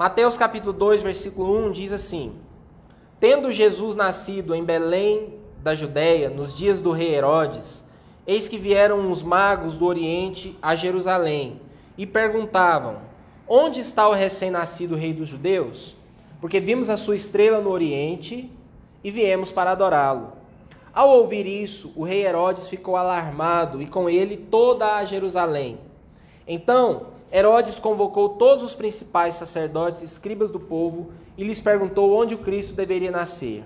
Mateus capítulo 2, versículo 1 diz assim: Tendo Jesus nascido em Belém da Judéia, nos dias do rei Herodes, eis que vieram os magos do Oriente a Jerusalém e perguntavam: Onde está o recém-nascido rei dos judeus? Porque vimos a sua estrela no Oriente e viemos para adorá-lo. Ao ouvir isso, o rei Herodes ficou alarmado e com ele toda a Jerusalém. Então, Herodes convocou todos os principais sacerdotes e escribas do povo e lhes perguntou onde o Cristo deveria nascer.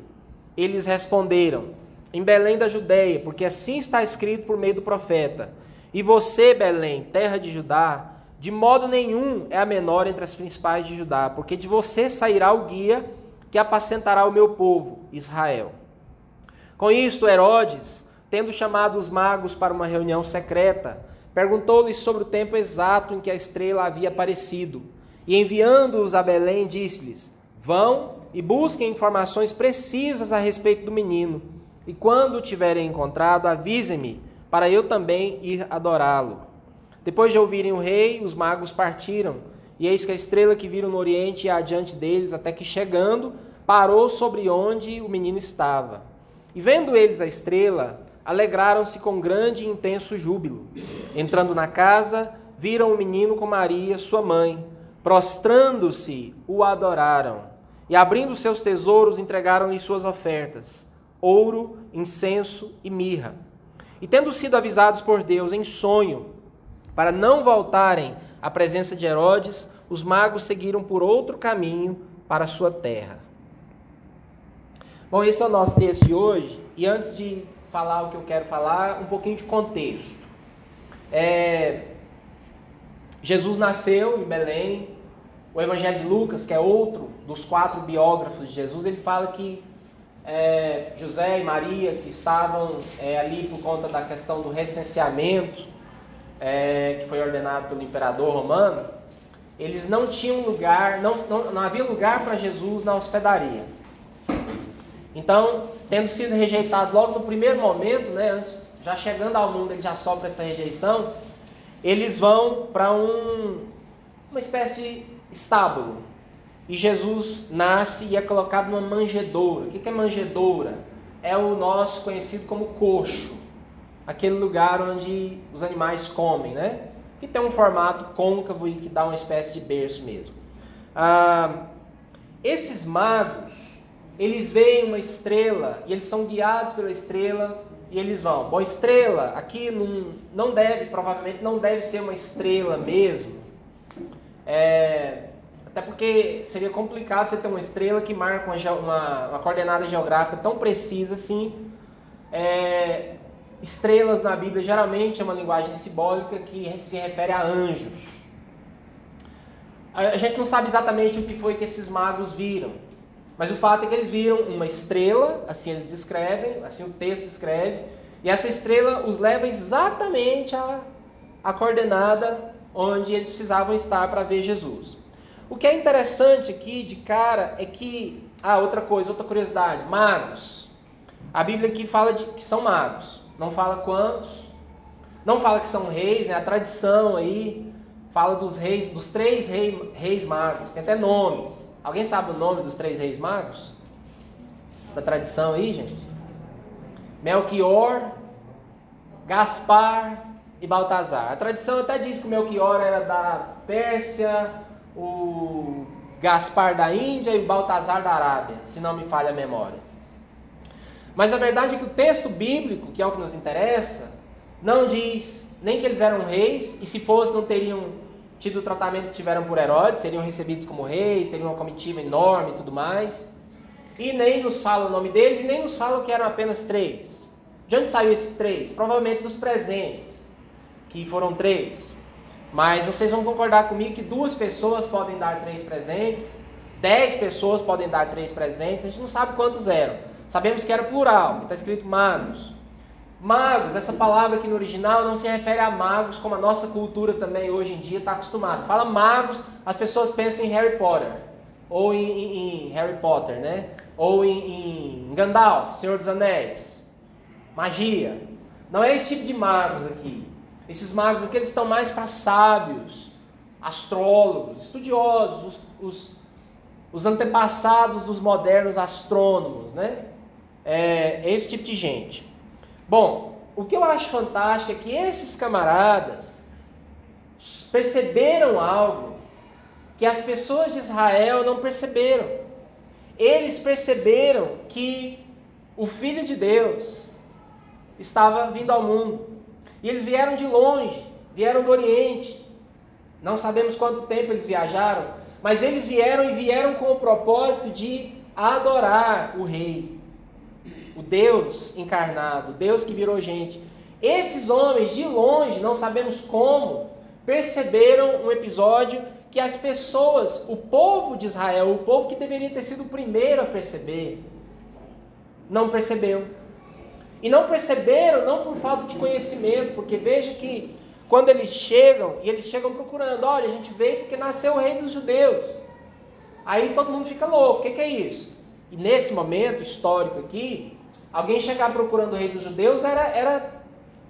Eles responderam: Em Belém da Judéia, porque assim está escrito por meio do profeta. E você, Belém, terra de Judá, de modo nenhum é a menor entre as principais de Judá, porque de você sairá o guia que apacentará o meu povo, Israel. Com isto, Herodes, tendo chamado os magos para uma reunião secreta, perguntou-lhes sobre o tempo exato em que a estrela havia aparecido. E enviando-os a Belém, disse-lhes: Vão e busquem informações precisas a respeito do menino. E quando o tiverem encontrado, avisem-me, para eu também ir adorá-lo. Depois de ouvirem o rei, os magos partiram. E eis que a estrela que viram no oriente ia adiante deles, até que chegando, parou sobre onde o menino estava. E vendo eles a estrela, alegraram-se com grande e intenso júbilo. Entrando na casa, viram o menino com Maria, sua mãe. Prostrando-se, o adoraram. E abrindo seus tesouros, entregaram-lhe suas ofertas: ouro, incenso e mirra. E tendo sido avisados por Deus em sonho, para não voltarem à presença de Herodes, os magos seguiram por outro caminho para sua terra. Bom, esse é o nosso texto de hoje. E antes de falar o que eu quero falar, um pouquinho de contexto. É... Jesus nasceu em Belém. O Evangelho de Lucas, que é outro dos quatro biógrafos de Jesus, ele fala que é, José e Maria, que estavam é, ali por conta da questão do recenseamento, é, que foi ordenado pelo imperador romano, eles não tinham lugar, não, não, não havia lugar para Jesus na hospedaria. Então, tendo sido rejeitado logo no primeiro momento, né, antes, já chegando ao mundo, ele já sofre essa rejeição, eles vão para um, uma espécie de estábulo. E Jesus nasce e é colocado numa manjedoura. O que é manjedoura? É o nosso conhecido como coxo, aquele lugar onde os animais comem, né? Que tem um formato côncavo e que dá uma espécie de berço mesmo. Ah, esses magos, eles veem uma estrela e eles são guiados pela estrela e eles vão. Bom, estrela aqui não, não deve, provavelmente não deve ser uma estrela mesmo. É, até porque seria complicado você ter uma estrela que marca uma, uma, uma coordenada geográfica tão precisa assim. É, estrelas na Bíblia geralmente é uma linguagem simbólica que se refere a anjos. A gente não sabe exatamente o que foi que esses magos viram. Mas o fato é que eles viram uma estrela, assim eles descrevem, assim o texto descreve, e essa estrela os leva exatamente à, à coordenada onde eles precisavam estar para ver Jesus. O que é interessante aqui de cara é que. Ah, outra coisa, outra curiosidade: magos. A Bíblia aqui fala de que são magos, não fala quantos, não fala que são reis, né? A tradição aí fala dos reis, dos três reis, reis magos, tem até nomes. Alguém sabe o nome dos três reis magos? Da tradição aí, gente? Melchior, Gaspar e Baltazar. A tradição até diz que o Melchior era da Pérsia, o Gaspar da Índia e o Baltazar da Arábia, se não me falha a memória. Mas a verdade é que o texto bíblico, que é o que nos interessa, não diz nem que eles eram reis, e se fosse não teriam tido o tratamento que tiveram por Herodes, seriam recebidos como reis, teriam uma comitiva enorme e tudo mais. E nem nos fala o nome deles e nem nos fala que eram apenas três. De onde saiu esses três? Provavelmente dos presentes, que foram três. Mas vocês vão concordar comigo que duas pessoas podem dar três presentes, dez pessoas podem dar três presentes, a gente não sabe quantos eram. Sabemos que era plural, que está escrito magos. Magos, essa palavra aqui no original não se refere a magos como a nossa cultura também hoje em dia está acostumada. Fala magos, as pessoas pensam em Harry Potter, ou em, em, em Harry Potter, né? Ou em, em Gandalf, Senhor dos Anéis, magia. Não é esse tipo de magos aqui. Esses magos aqui eles estão mais para sábios, astrólogos, estudiosos, os, os os antepassados dos modernos astrônomos, né? É, esse tipo de gente. Bom, o que eu acho fantástico é que esses camaradas perceberam algo que as pessoas de Israel não perceberam. Eles perceberam que o Filho de Deus estava vindo ao mundo. E eles vieram de longe, vieram do Oriente. Não sabemos quanto tempo eles viajaram, mas eles vieram e vieram com o propósito de adorar o Rei, o Deus encarnado, Deus que virou gente. Esses homens, de longe, não sabemos como, perceberam um episódio que as pessoas, o povo de Israel, o povo que deveria ter sido o primeiro a perceber, não percebeu. E não perceberam, não por falta de conhecimento, porque veja que quando eles chegam, e eles chegam procurando, olha, a gente veio porque nasceu o rei dos judeus. Aí todo mundo fica louco, o que, que é isso? E nesse momento histórico aqui, alguém chegar procurando o rei dos judeus era, era,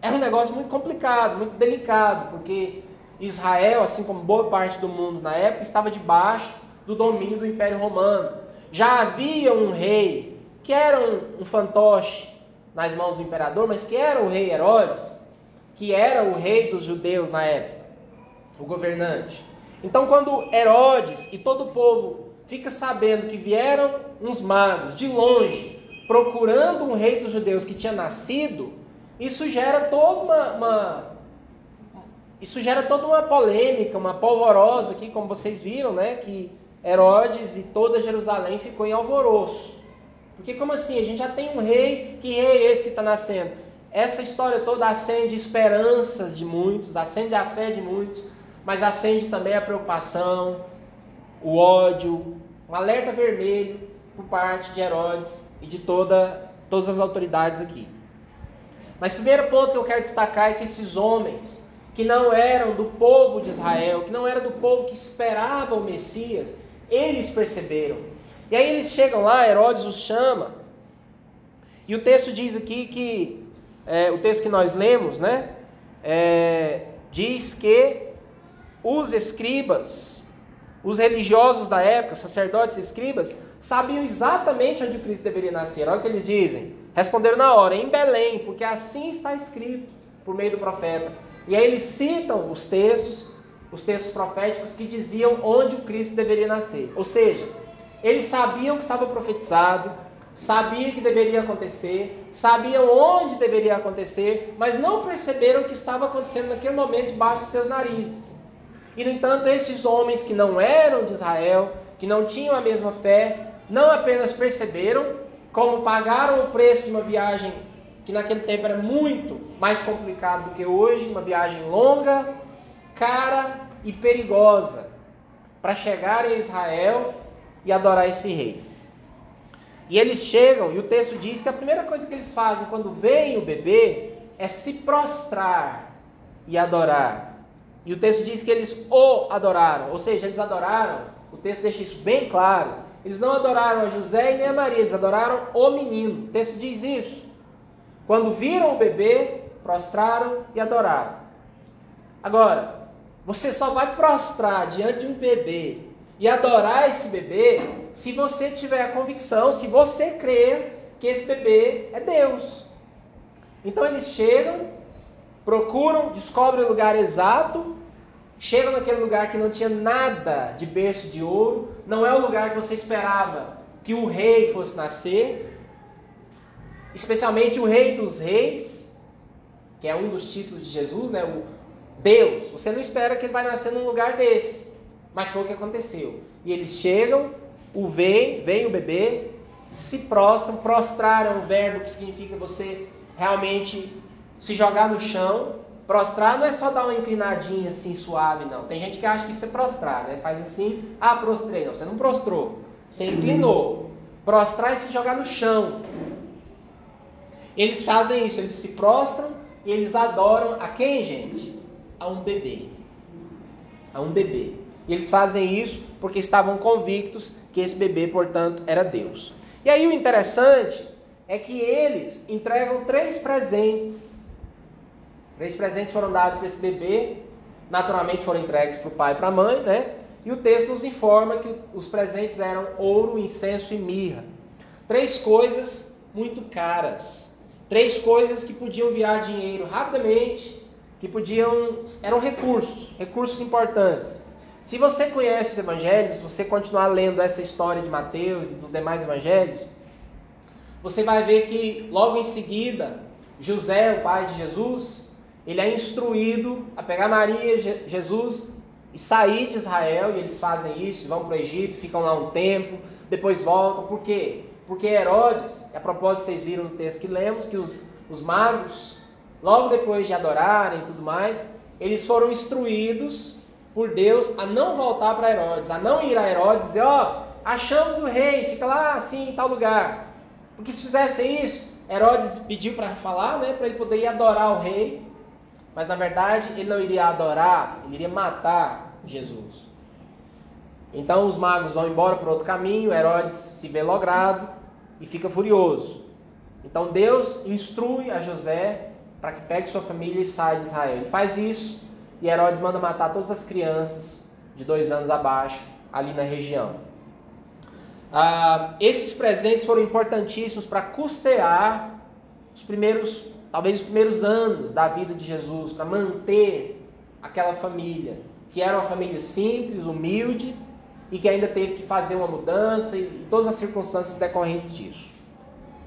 era um negócio muito complicado, muito delicado, porque Israel, assim como boa parte do mundo na época, estava debaixo do domínio do Império Romano. Já havia um rei que era um, um fantoche nas mãos do imperador, mas que era o rei Herodes, que era o rei dos judeus na época, o governante. Então, quando Herodes e todo o povo fica sabendo que vieram uns magos de longe procurando um rei dos judeus que tinha nascido, isso gera toda uma, uma isso gera toda uma polêmica, uma polvorosa aqui, como vocês viram, né? Que Herodes e toda Jerusalém ficou em alvoroço. Porque como assim? A gente já tem um rei, que rei é esse que está nascendo? Essa história toda acende esperanças de muitos, acende a fé de muitos, mas acende também a preocupação, o ódio, um alerta vermelho por parte de Herodes e de toda, todas as autoridades aqui. Mas o primeiro ponto que eu quero destacar é que esses homens, que não eram do povo de Israel, que não eram do povo que esperava o Messias, eles perceberam. E aí eles chegam lá, Herodes os chama, e o texto diz aqui que, é, o texto que nós lemos, né, é, diz que os escribas, os religiosos da época, sacerdotes e escribas, sabiam exatamente onde Cristo deveria nascer. Olha o que eles dizem. Responderam na hora, em Belém, porque assim está escrito por meio do profeta. E aí eles citam os textos, os textos proféticos que diziam onde o Cristo deveria nascer. Ou seja, eles sabiam que estava profetizado, sabiam que deveria acontecer, sabiam onde deveria acontecer, mas não perceberam o que estava acontecendo naquele momento debaixo dos seus narizes. E no entanto, esses homens que não eram de Israel, que não tinham a mesma fé, não apenas perceberam, como pagaram o preço de uma viagem que naquele tempo era muito mais complicado do que hoje, uma viagem longa, cara e perigosa para chegar em Israel e adorar esse rei. E eles chegam, e o texto diz que a primeira coisa que eles fazem quando veem o bebê é se prostrar e adorar. E o texto diz que eles o adoraram, ou seja, eles adoraram, o texto deixa isso bem claro. Eles não adoraram a José e nem a Maria, eles adoraram o menino. O texto diz isso. Quando viram o bebê, prostraram e adoraram. Agora, você só vai prostrar diante de um bebê e adorar esse bebê se você tiver a convicção, se você crer que esse bebê é Deus. Então eles chegam, procuram, descobrem o lugar exato, chegam naquele lugar que não tinha nada de berço de ouro, não é o lugar que você esperava que o rei fosse nascer, especialmente o Rei dos Reis, que é um dos títulos de Jesus, né? O Deus. Você não espera que ele vai nascer num lugar desse, mas foi o que aconteceu. E eles chegam, o veem, vem o bebê, se prostram, prostrar é um verbo que significa você realmente se jogar no chão. Prostrar não é só dar uma inclinadinha assim suave, não. Tem gente que acha que isso é prostrar, né? Faz assim, ah, prostrei. Não, você não prostrou, você inclinou. Prostrar é se jogar no chão. Eles fazem isso, eles se prostram e eles adoram a quem, gente? A um bebê. A um bebê. E eles fazem isso porque estavam convictos que esse bebê, portanto, era Deus. E aí o interessante é que eles entregam três presentes. Três presentes foram dados para esse bebê, naturalmente foram entregues para o pai e para a mãe, né? E o texto nos informa que os presentes eram ouro, incenso e mirra. Três coisas muito caras. Três coisas que podiam virar dinheiro rapidamente, que podiam. eram recursos, recursos importantes. Se você conhece os evangelhos, se você continuar lendo essa história de Mateus e dos demais evangelhos, você vai ver que logo em seguida, José, o pai de Jesus, ele é instruído a pegar Maria, Jesus e sair de Israel, e eles fazem isso, vão para o Egito, ficam lá um tempo, depois voltam. Por quê? Porque Herodes, a propósito vocês viram no texto que lemos, que os, os magos, logo depois de adorarem e tudo mais, eles foram instruídos por Deus a não voltar para Herodes, a não ir a Herodes e dizer, ó, oh, achamos o rei, fica lá assim, em tal lugar. Porque se fizessem isso, Herodes pediu para falar, né, para ele poder ir adorar o rei, mas na verdade ele não iria adorar, ele iria matar Jesus. Então os magos vão embora por outro caminho, Herodes se vê logrado e fica furioso. Então Deus instrui a José para que pegue sua família e saia de Israel. Ele faz isso e Herodes manda matar todas as crianças de dois anos abaixo ali na região. Ah, esses presentes foram importantíssimos para custear os primeiros, talvez os primeiros anos da vida de Jesus, para manter aquela família, que era uma família simples, humilde, e que ainda teve que fazer uma mudança e, e todas as circunstâncias decorrentes disso.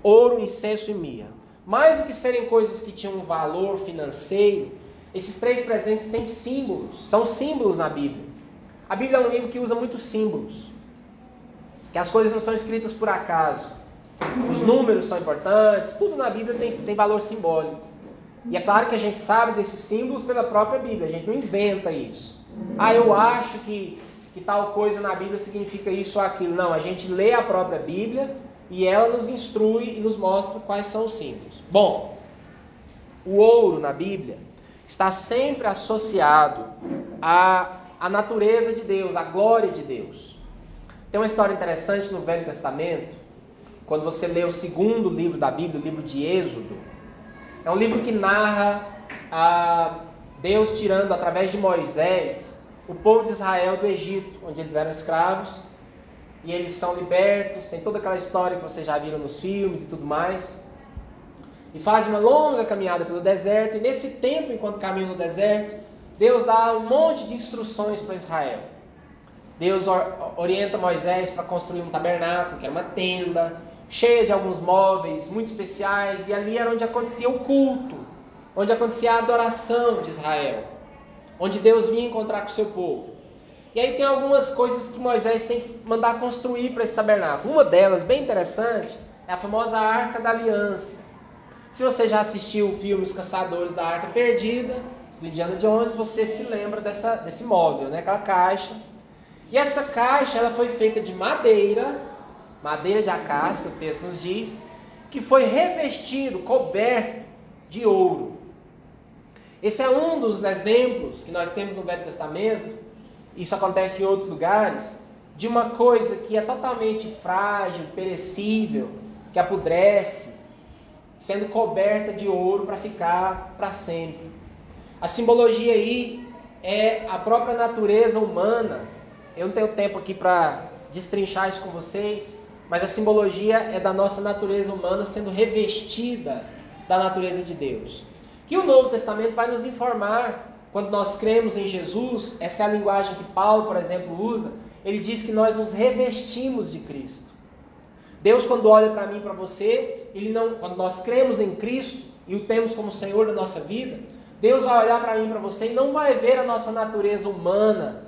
Ouro, incenso e mirra. Mais do que serem coisas que tinham um valor financeiro, esses três presentes têm símbolos, são símbolos na Bíblia. A Bíblia é um livro que usa muitos símbolos. Que as coisas não são escritas por acaso. Os números são importantes, tudo na Bíblia tem, tem valor simbólico. E é claro que a gente sabe desses símbolos pela própria Bíblia, a gente não inventa isso. Ah, eu acho que que tal coisa na Bíblia significa isso ou aquilo. Não, a gente lê a própria Bíblia e ela nos instrui e nos mostra quais são os símbolos. Bom, o ouro na Bíblia está sempre associado à, à natureza de Deus, à glória de Deus. Tem uma história interessante no Velho Testamento, quando você lê o segundo livro da Bíblia, o livro de Êxodo. É um livro que narra a Deus tirando através de Moisés o povo de Israel do Egito, onde eles eram escravos, e eles são libertos, tem toda aquela história que vocês já viram nos filmes e tudo mais. E fazem uma longa caminhada pelo deserto, e nesse tempo, enquanto caminham no deserto, Deus dá um monte de instruções para Israel. Deus orienta Moisés para construir um tabernáculo, que era uma tenda, cheia de alguns móveis muito especiais, e ali era onde acontecia o culto, onde acontecia a adoração de Israel onde Deus vinha encontrar com o seu povo. E aí tem algumas coisas que Moisés tem que mandar construir para esse tabernáculo. Uma delas, bem interessante, é a famosa Arca da Aliança. Se você já assistiu o filme Os Caçadores da Arca Perdida, do Indiana Jones, você se lembra dessa, desse móvel, né? aquela caixa. E essa caixa ela foi feita de madeira, madeira de acácia, o texto nos diz, que foi revestido, coberto de ouro. Esse é um dos exemplos que nós temos no Velho Testamento, isso acontece em outros lugares, de uma coisa que é totalmente frágil, perecível, que apodrece, sendo coberta de ouro para ficar para sempre. A simbologia aí é a própria natureza humana. Eu não tenho tempo aqui para destrinchar isso com vocês, mas a simbologia é da nossa natureza humana sendo revestida da natureza de Deus que o Novo Testamento vai nos informar quando nós cremos em Jesus, essa é a linguagem que Paulo, por exemplo, usa. Ele diz que nós nos revestimos de Cristo. Deus, quando olha para mim e para você, ele não, quando nós cremos em Cristo e o temos como Senhor da nossa vida, Deus vai olhar para mim e para você e não vai ver a nossa natureza humana,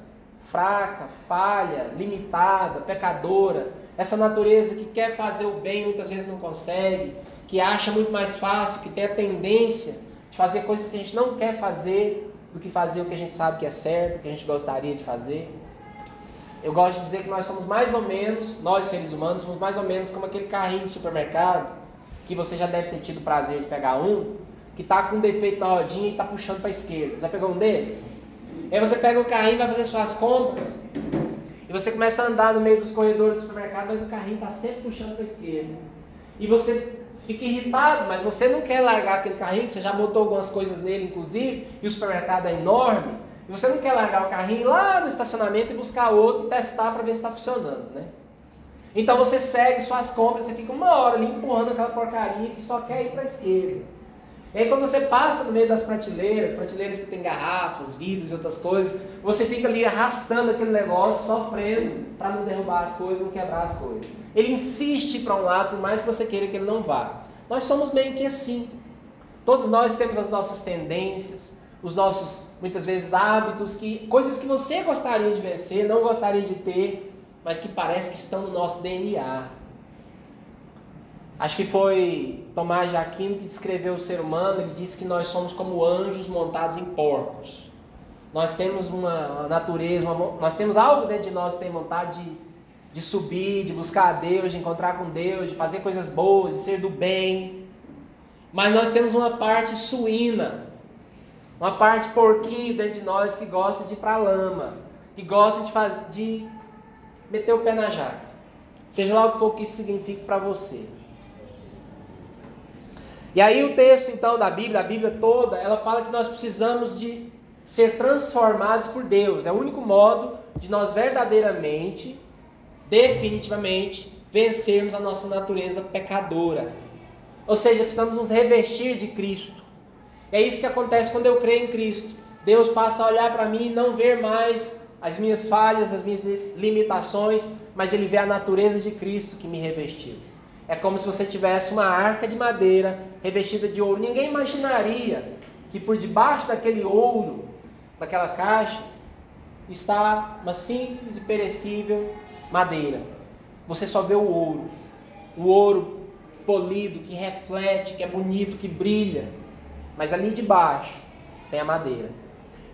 fraca, falha, limitada, pecadora, essa natureza que quer fazer o bem muitas vezes não consegue, que acha muito mais fácil, que tem a tendência de fazer coisas que a gente não quer fazer, do que fazer o que a gente sabe que é certo, o que a gente gostaria de fazer. Eu gosto de dizer que nós somos mais ou menos, nós seres humanos, somos mais ou menos como aquele carrinho de supermercado, que você já deve ter tido o prazer de pegar um, que está com um defeito na rodinha e está puxando para a esquerda. Já pegou um desse? Aí você pega o carrinho e vai fazer suas compras, e você começa a andar no meio dos corredores do supermercado, mas o carrinho está sempre puxando para a esquerda. E você fica irritado, mas você não quer largar aquele carrinho, que você já botou algumas coisas nele, inclusive, e o supermercado é enorme, E você não quer largar o carrinho lá no estacionamento e buscar outro e testar para ver se está funcionando, né? Então você segue suas compras, você fica uma hora ali empurrando aquela porcaria que só quer ir para a esquerda. E aí quando você passa no meio das prateleiras, prateleiras que tem garrafas, vidros e outras coisas, você fica ali arrastando aquele negócio, sofrendo para não derrubar as coisas, não quebrar as coisas. Ele insiste para um lado, por mais que você queira que ele não vá. Nós somos meio que assim. Todos nós temos as nossas tendências, os nossos, muitas vezes, hábitos, que, coisas que você gostaria de vencer, não gostaria de ter, mas que parece que estão no nosso DNA. Acho que foi Tomás de Aquino que descreveu o ser humano, ele disse que nós somos como anjos montados em porcos. Nós temos uma natureza, uma, nós temos algo dentro de nós que tem vontade de, de subir, de buscar a Deus, de encontrar com Deus, de fazer coisas boas, de ser do bem. Mas nós temos uma parte suína, uma parte porquinho dentro de nós que gosta de ir para a lama, que gosta de, fazer, de meter o pé na jaca. Seja lá o que for que isso signifique para você. E aí o texto então da Bíblia, a Bíblia toda, ela fala que nós precisamos de ser transformados por Deus. É o único modo de nós verdadeiramente, definitivamente, vencermos a nossa natureza pecadora. Ou seja, precisamos nos revestir de Cristo. É isso que acontece quando eu creio em Cristo. Deus passa a olhar para mim e não ver mais as minhas falhas, as minhas limitações, mas ele vê a natureza de Cristo que me revestiu. É como se você tivesse uma arca de madeira revestida de ouro. Ninguém imaginaria que por debaixo daquele ouro, daquela caixa, está uma simples e perecível madeira. Você só vê o ouro. O ouro polido, que reflete, que é bonito, que brilha. Mas ali debaixo tem a madeira.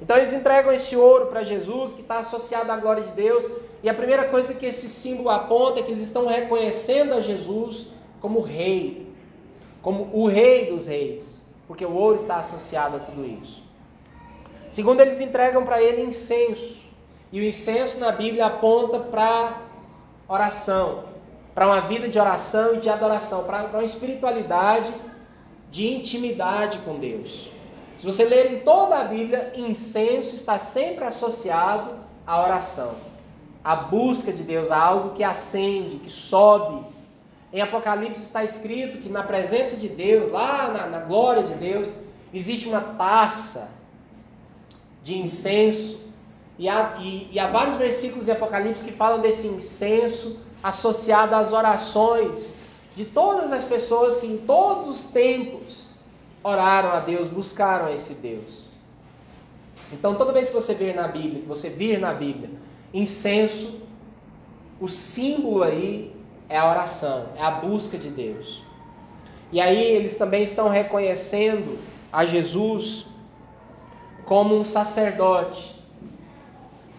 Então eles entregam esse ouro para Jesus, que está associado à glória de Deus. E a primeira coisa que esse símbolo aponta é que eles estão reconhecendo a Jesus como rei, como o rei dos reis, porque o ouro está associado a tudo isso. Segundo, eles entregam para ele incenso. E o incenso na Bíblia aponta para oração, para uma vida de oração e de adoração, para uma espiritualidade de intimidade com Deus. Se você ler em toda a Bíblia, incenso está sempre associado à oração, à busca de Deus, a algo que acende, que sobe. Em Apocalipse está escrito que na presença de Deus, lá na, na glória de Deus, existe uma taça de incenso. E há, e, e há vários versículos de Apocalipse que falam desse incenso associado às orações de todas as pessoas que em todos os tempos oraram a Deus, buscaram esse Deus. Então, toda vez que você ver na Bíblia, que você vir na Bíblia, incenso, o símbolo aí é a oração, é a busca de Deus. E aí eles também estão reconhecendo a Jesus como um sacerdote,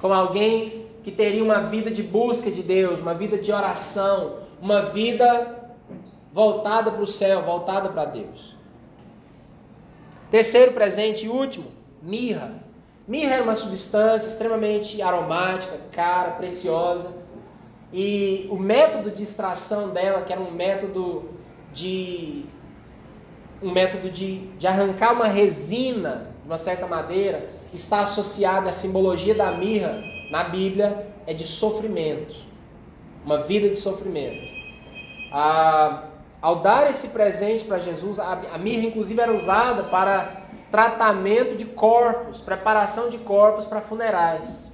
como alguém que teria uma vida de busca de Deus, uma vida de oração, uma vida voltada para o céu, voltada para Deus. Terceiro presente e último, mirra. Mirra é uma substância extremamente aromática, cara, preciosa. E o método de extração dela, que era um método de um método de, de arrancar uma resina de uma certa madeira, está associado à simbologia da mirra na Bíblia é de sofrimento, uma vida de sofrimento. Ah, ao dar esse presente para Jesus, a mirra inclusive era usada para tratamento de corpos, preparação de corpos para funerais.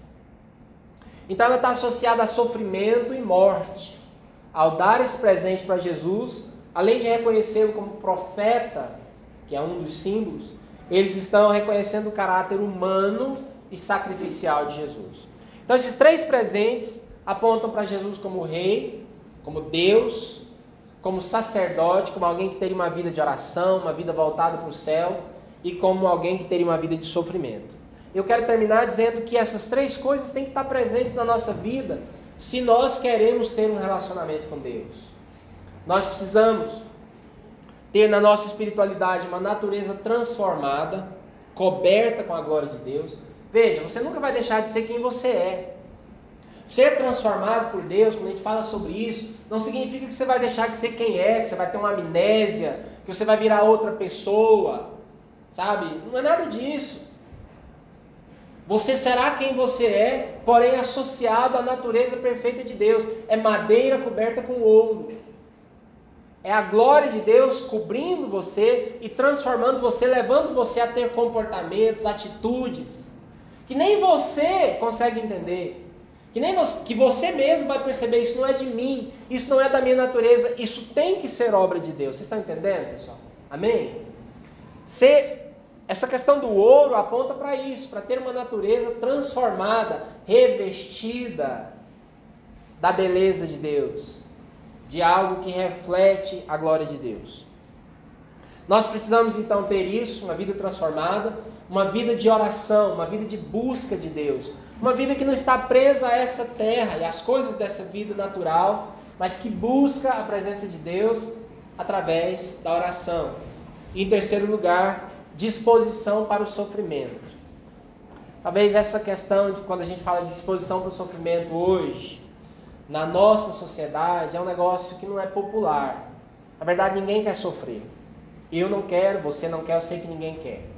Então ela está associada a sofrimento e morte. Ao dar esse presente para Jesus, além de reconhecê-lo como profeta, que é um dos símbolos, eles estão reconhecendo o caráter humano e sacrificial de Jesus. Então esses três presentes apontam para Jesus como rei, como Deus como sacerdote, como alguém que teria uma vida de oração, uma vida voltada para o céu e como alguém que teria uma vida de sofrimento. Eu quero terminar dizendo que essas três coisas têm que estar presentes na nossa vida se nós queremos ter um relacionamento com Deus. Nós precisamos ter na nossa espiritualidade uma natureza transformada, coberta com a glória de Deus. Veja, você nunca vai deixar de ser quem você é. Ser transformado por Deus, quando a gente fala sobre isso, não significa que você vai deixar de ser quem é, que você vai ter uma amnésia, que você vai virar outra pessoa, sabe? Não é nada disso. Você será quem você é, porém associado à natureza perfeita de Deus. É madeira coberta com ouro. É a glória de Deus cobrindo você e transformando você, levando você a ter comportamentos, atitudes que nem você consegue entender. Que nem você, que você mesmo vai perceber, isso não é de mim, isso não é da minha natureza, isso tem que ser obra de Deus. Vocês estão entendendo, pessoal? Amém? Ser, essa questão do ouro aponta para isso, para ter uma natureza transformada, revestida da beleza de Deus, de algo que reflete a glória de Deus. Nós precisamos então ter isso, uma vida transformada, uma vida de oração, uma vida de busca de Deus, uma vida que não está presa a essa terra e às coisas dessa vida natural, mas que busca a presença de Deus através da oração. E em terceiro lugar, disposição para o sofrimento. Talvez essa questão de quando a gente fala de disposição para o sofrimento hoje, na nossa sociedade, é um negócio que não é popular. Na verdade, ninguém quer sofrer. Eu não quero, você não quer, eu sei que ninguém quer.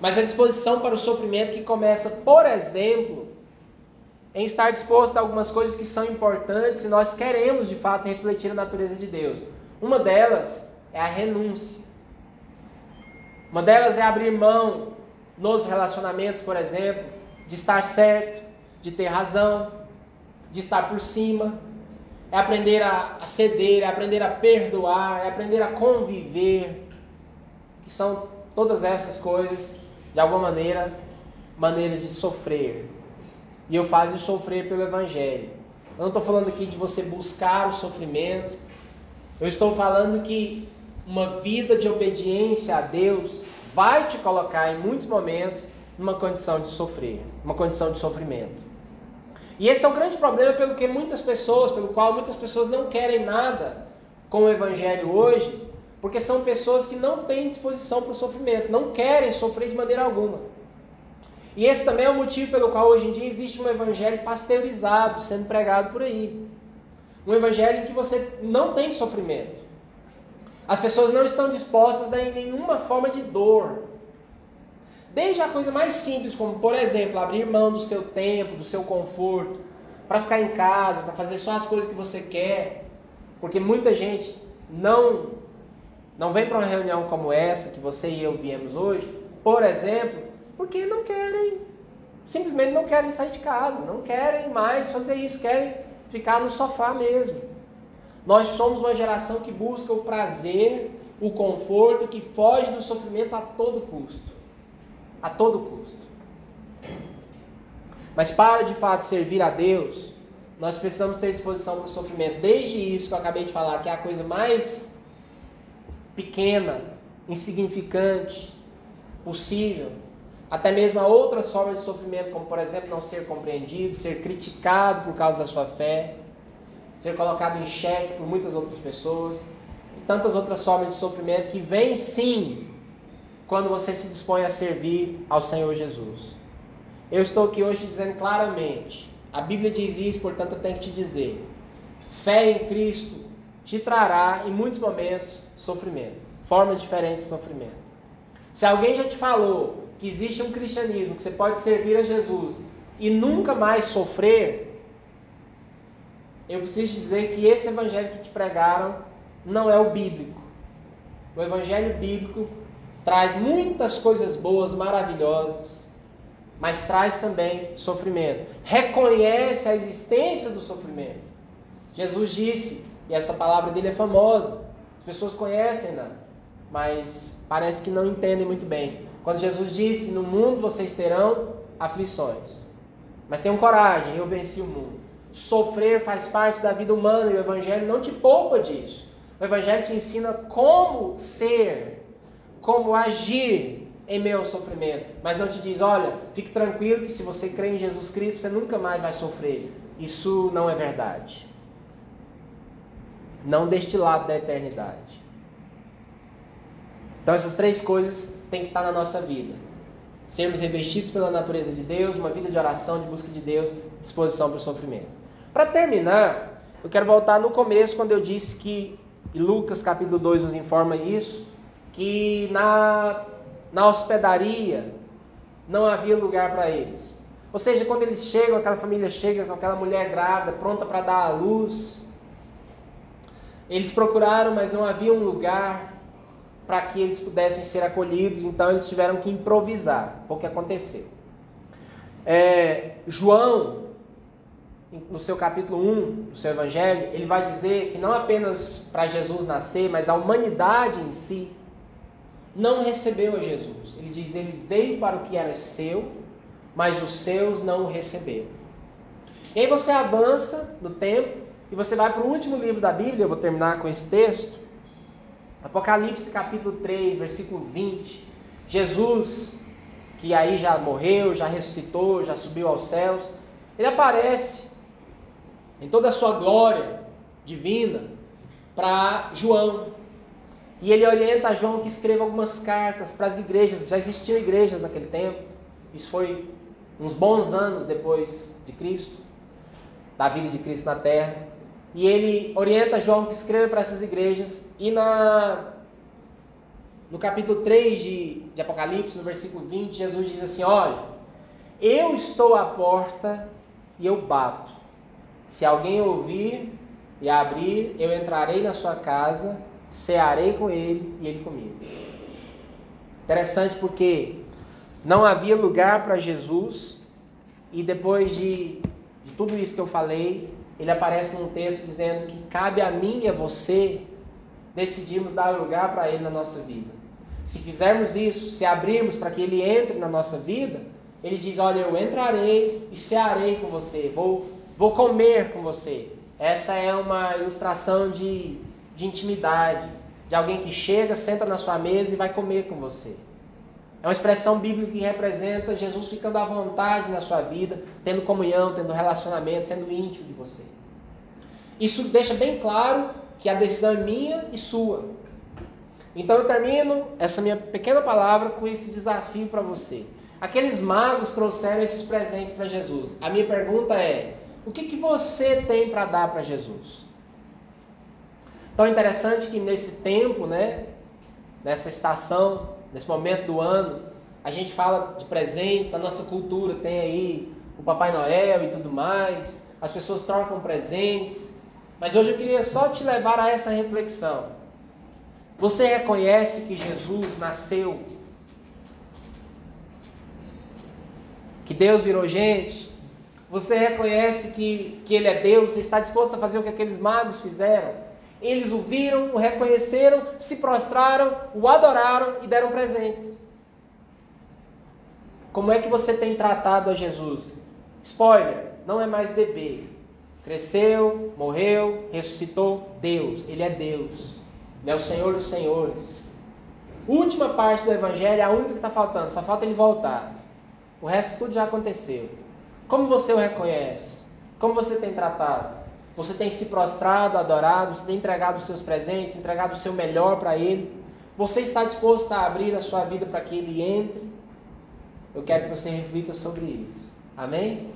Mas a disposição para o sofrimento que começa, por exemplo, em estar disposto a algumas coisas que são importantes e nós queremos de fato refletir a natureza de Deus. Uma delas é a renúncia. Uma delas é abrir mão nos relacionamentos, por exemplo, de estar certo, de ter razão, de estar por cima. É aprender a, ceder, é aprender a perdoar, é aprender a conviver. Que são todas essas coisas de alguma maneira, maneiras de sofrer. E eu falo de sofrer pelo Evangelho. Eu não estou falando aqui de você buscar o sofrimento. Eu estou falando que uma vida de obediência a Deus vai te colocar em muitos momentos numa condição de sofrer, uma condição de sofrimento. E esse é o grande problema pelo que muitas pessoas, pelo qual muitas pessoas não querem nada com o evangelho hoje, porque são pessoas que não têm disposição para o sofrimento, não querem sofrer de maneira alguma. E esse também é o motivo pelo qual hoje em dia existe um evangelho pasteurizado sendo pregado por aí. Um evangelho em que você não tem sofrimento. As pessoas não estão dispostas a nenhuma forma de dor. Desde a coisa mais simples, como por exemplo, abrir mão do seu tempo, do seu conforto, para ficar em casa, para fazer só as coisas que você quer. Porque muita gente não não vem para uma reunião como essa, que você e eu viemos hoje, por exemplo, porque não querem, simplesmente não querem sair de casa, não querem mais fazer isso, querem ficar no sofá mesmo. Nós somos uma geração que busca o prazer, o conforto, que foge do sofrimento a todo custo. A todo custo. Mas para de fato servir a Deus, nós precisamos ter disposição para o sofrimento. Desde isso que eu acabei de falar, que é a coisa mais pequena, insignificante, possível, até mesmo a outras formas de sofrimento, como por exemplo não ser compreendido, ser criticado por causa da sua fé, ser colocado em xeque por muitas outras pessoas, e tantas outras formas de sofrimento que vêm sim quando você se dispõe a servir ao Senhor Jesus. Eu estou aqui hoje dizendo claramente, a Bíblia diz isso, portanto eu tenho que te dizer: fé em Cristo te trará em muitos momentos sofrimento, formas diferentes de sofrimento. Se alguém já te falou que existe um cristianismo que você pode servir a Jesus e nunca mais sofrer, eu preciso te dizer que esse evangelho que te pregaram não é o bíblico. O evangelho bíblico traz muitas coisas boas, maravilhosas, mas traz também sofrimento. Reconhece a existência do sofrimento. Jesus disse, e essa palavra dele é famosa: pessoas conhecem, né? mas parece que não entendem muito bem. Quando Jesus disse: No mundo vocês terão aflições, mas tenham coragem, eu venci o mundo. Sofrer faz parte da vida humana e o Evangelho não te poupa disso. O Evangelho te ensina como ser, como agir em meio ao sofrimento, mas não te diz: olha, fique tranquilo que se você crê em Jesus Cristo, você nunca mais vai sofrer. Isso não é verdade não deste lado da eternidade. Então essas três coisas têm que estar na nossa vida. Sermos revestidos pela natureza de Deus, uma vida de oração, de busca de Deus, disposição para o sofrimento. Para terminar, eu quero voltar no começo, quando eu disse que, e Lucas capítulo 2 nos informa isso, que na, na hospedaria não havia lugar para eles. Ou seja, quando eles chegam, aquela família chega com aquela mulher grávida, pronta para dar à luz, eles procuraram, mas não havia um lugar para que eles pudessem ser acolhidos, então eles tiveram que improvisar. Foi o que aconteceu. É, João, no seu capítulo 1 do seu evangelho, ele vai dizer que não apenas para Jesus nascer, mas a humanidade em si não recebeu a Jesus. Ele diz: ele veio para o que era seu, mas os seus não o receberam. E aí você avança no tempo e você vai para o último livro da Bíblia, eu vou terminar com esse texto. Apocalipse capítulo 3, versículo 20. Jesus, que aí já morreu, já ressuscitou, já subiu aos céus, ele aparece em toda a sua glória divina para João. E ele orienta a João que escreva algumas cartas para as igrejas. Já existiam igrejas naquele tempo. Isso foi uns bons anos depois de Cristo, da vida de Cristo na terra. E ele orienta João que escreva para essas igrejas. E na, no capítulo 3 de, de Apocalipse, no versículo 20, Jesus diz assim: Olha, eu estou à porta e eu bato. Se alguém ouvir e abrir, eu entrarei na sua casa cearei com ele e ele comigo. Interessante porque não havia lugar para Jesus e depois de, de tudo isso que eu falei, ele aparece num texto dizendo que cabe a mim e a você decidirmos dar lugar para ele na nossa vida. Se fizermos isso, se abrirmos para que ele entre na nossa vida, ele diz: Olha, eu entrarei e cearei com você, vou, vou comer com você. Essa é uma ilustração de de intimidade, de alguém que chega, senta na sua mesa e vai comer com você. É uma expressão bíblica que representa Jesus ficando à vontade na sua vida, tendo comunhão, tendo relacionamento, sendo íntimo de você. Isso deixa bem claro que a decisão é minha e sua. Então eu termino essa minha pequena palavra com esse desafio para você. Aqueles magos trouxeram esses presentes para Jesus. A minha pergunta é: o que, que você tem para dar para Jesus? Então é interessante que nesse tempo, né, nessa estação, nesse momento do ano, a gente fala de presentes, a nossa cultura tem aí o Papai Noel e tudo mais, as pessoas trocam presentes, mas hoje eu queria só te levar a essa reflexão. Você reconhece que Jesus nasceu? Que Deus virou gente? Você reconhece que, que Ele é Deus? Você está disposto a fazer o que aqueles magos fizeram? Eles o viram, o reconheceram, se prostraram, o adoraram e deram presentes. Como é que você tem tratado a Jesus? Spoiler, não é mais bebê. Cresceu, morreu, ressuscitou, Deus. Ele é Deus. Ele é o Senhor dos Senhores. Última parte do Evangelho é a única que está faltando, só falta ele voltar. O resto tudo já aconteceu. Como você o reconhece? Como você tem tratado? Você tem se prostrado, adorado, você tem entregado os seus presentes, entregado o seu melhor para Ele. Você está disposto a abrir a sua vida para que Ele entre? Eu quero que você reflita sobre isso. Amém?